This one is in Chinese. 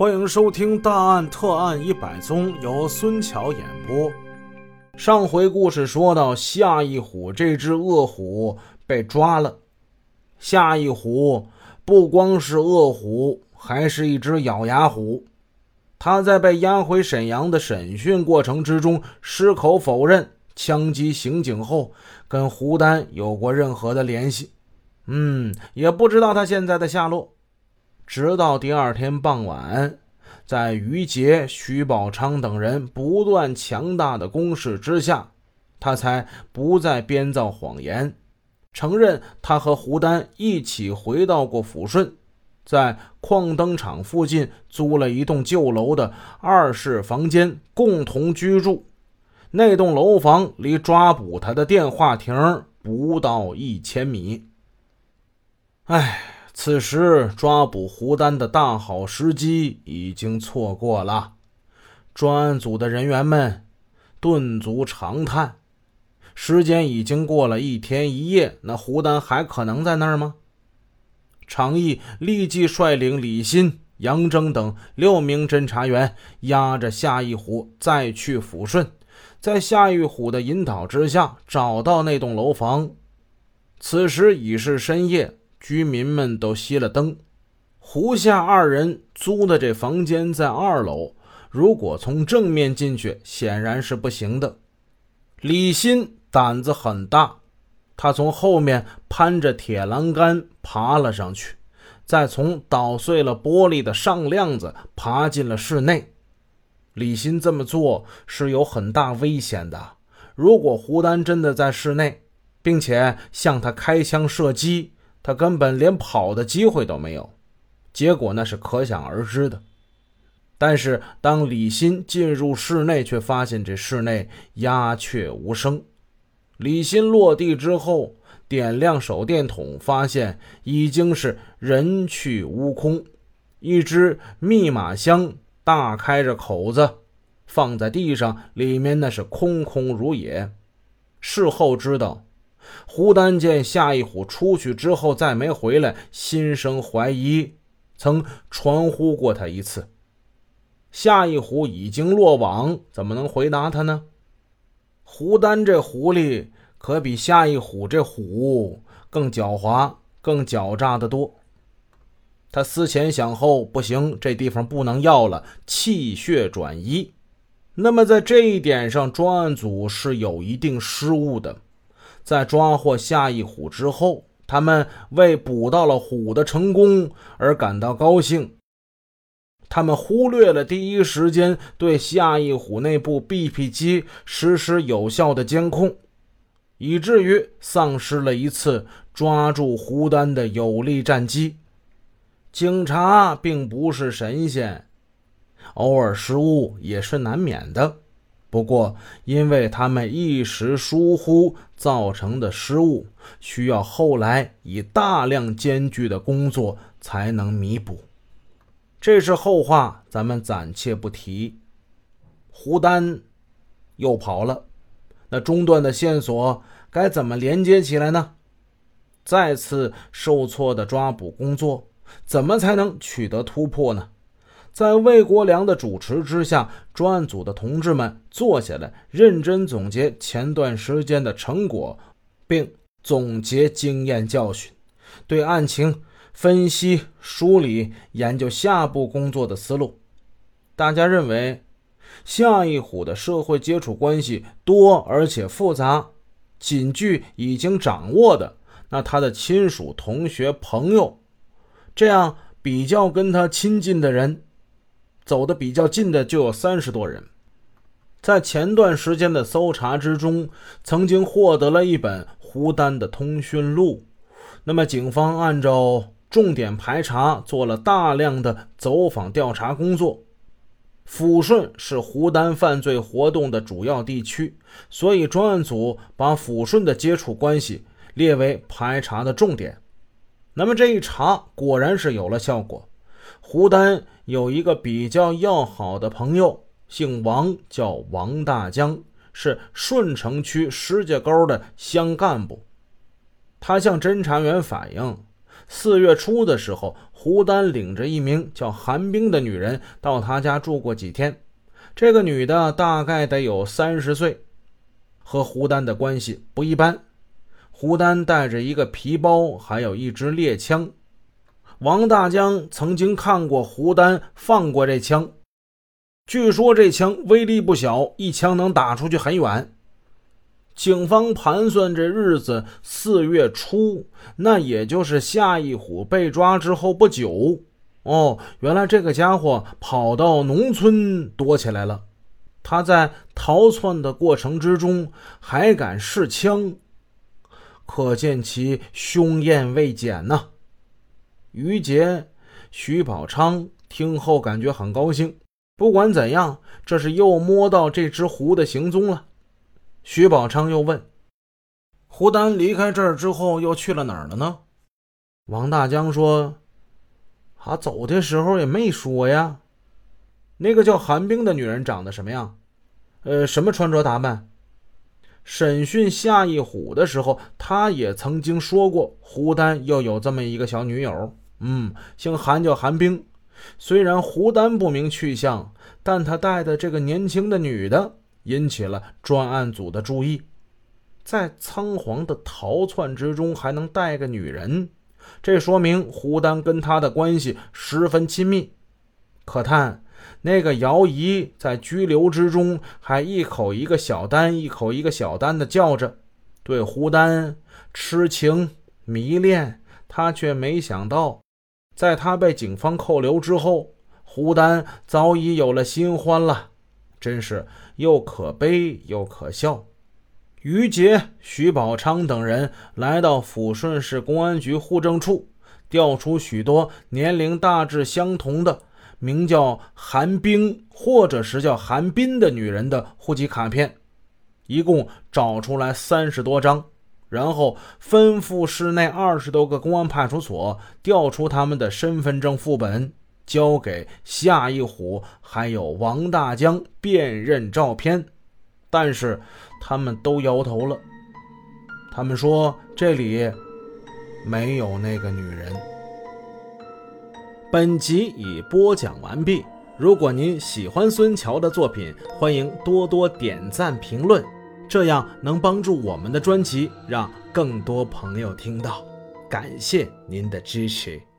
欢迎收听《大案特案一百宗》，由孙桥演播。上回故事说到，夏一虎这只恶虎被抓了。夏一虎不光是恶虎，还是一只咬牙虎。他在被押回沈阳的审讯过程之中，矢口否认枪击刑警后跟胡丹有过任何的联系。嗯，也不知道他现在的下落。直到第二天傍晚，在于杰、徐宝昌等人不断强大的攻势之下，他才不再编造谎言，承认他和胡丹一起回到过抚顺，在矿灯厂附近租了一栋旧楼的二室房间共同居住。那栋楼房离抓捕他的电话亭不到一千米。唉。此时抓捕胡丹的大好时机已经错过了，专案组的人员们顿足长叹。时间已经过了一天一夜，那胡丹还可能在那儿吗？常毅立即率领李鑫、杨征等六名侦查员，押着夏一虎再去抚顺，在夏一虎的引导之下，找到那栋楼房。此时已是深夜。居民们都熄了灯，胡夏二人租的这房间在二楼，如果从正面进去，显然是不行的。李鑫胆子很大，他从后面攀着铁栏杆爬了上去，再从捣碎了玻璃的上梁子爬进了室内。李鑫这么做是有很大危险的，如果胡丹真的在室内，并且向他开枪射击。他根本连跑的机会都没有，结果那是可想而知的。但是当李鑫进入室内，却发现这室内鸦雀无声。李鑫落地之后，点亮手电筒，发现已经是人去屋空。一只密码箱大开着口子，放在地上，里面那是空空如也。事后知道。胡丹见夏一虎出去之后再没回来，心生怀疑，曾传呼过他一次。夏一虎已经落网，怎么能回答他呢？胡丹这狐狸可比夏一虎这虎更狡猾、更狡诈的多。他思前想后，不行，这地方不能要了，气血转移。那么在这一点上，专案组是有一定失误的。在抓获夏一虎之后，他们为捕到了虎的成功而感到高兴。他们忽略了第一时间对夏一虎内部 BP 机实施有效的监控，以至于丧失了一次抓住胡丹的有力战机。警察并不是神仙，偶尔失误也是难免的。不过，因为他们一时疏忽造成的失误，需要后来以大量艰巨的工作才能弥补。这是后话，咱们暂且不提。胡丹又跑了，那中断的线索该怎么连接起来呢？再次受挫的抓捕工作，怎么才能取得突破呢？在魏国良的主持之下，专案组的同志们坐下来，认真总结前段时间的成果，并总结经验教训，对案情分析梳理，研究下步工作的思路。大家认为，夏一虎的社会接触关系多而且复杂，仅据已经掌握的，那他的亲属、同学、朋友，这样比较跟他亲近的人。走的比较近的就有三十多人，在前段时间的搜查之中，曾经获得了一本胡丹的通讯录。那么，警方按照重点排查，做了大量的走访调查工作。抚顺是胡丹犯罪活动的主要地区，所以专案组把抚顺的接触关系列为排查的重点。那么这一查，果然是有了效果。胡丹有一个比较要好的朋友，姓王，叫王大江，是顺城区石家沟的乡干部。他向侦查员反映，四月初的时候，胡丹领着一名叫韩冰的女人到他家住过几天。这个女的大概得有三十岁，和胡丹的关系不一般。胡丹带着一个皮包，还有一支猎枪。王大江曾经看过胡丹放过这枪，据说这枪威力不小，一枪能打出去很远。警方盘算这日子，四月初，那也就是夏一虎被抓之后不久。哦，原来这个家伙跑到农村躲起来了。他在逃窜的过程之中还敢试枪，可见其凶焰未减呐。于杰、徐宝昌听后感觉很高兴。不管怎样，这是又摸到这只狐的行踪了。徐宝昌又问：“胡丹离开这儿之后又去了哪儿了呢？”王大江说：“他走的时候也没说呀。那个叫韩冰的女人长得什么样？呃，什么穿着打扮？审讯夏一虎的时候，他也曾经说过，胡丹又有这么一个小女友。嗯，姓韩，叫韩冰。虽然胡丹不明去向，但他带的这个年轻的女的。”引起了专案组的注意，在仓皇的逃窜之中还能带个女人，这说明胡丹跟他的关系十分亲密。可叹那个姚姨在拘留之中还一口一个小丹，一口一个小丹的叫着，对胡丹痴情迷恋，他却没想到，在他被警方扣留之后，胡丹早已有了新欢了。真是又可悲又可笑。于杰、徐宝昌等人来到抚顺市公安局户政处，调出许多年龄大致相同的、名叫韩冰或者是叫韩斌的女人的户籍卡片，一共找出来三十多张，然后吩咐市内二十多个公安派出所调出他们的身份证副本。交给夏一虎，还有王大江辨认照片，但是他们都摇头了。他们说这里没有那个女人。本集已播讲完毕。如果您喜欢孙桥的作品，欢迎多多点赞评论，这样能帮助我们的专辑让更多朋友听到。感谢您的支持。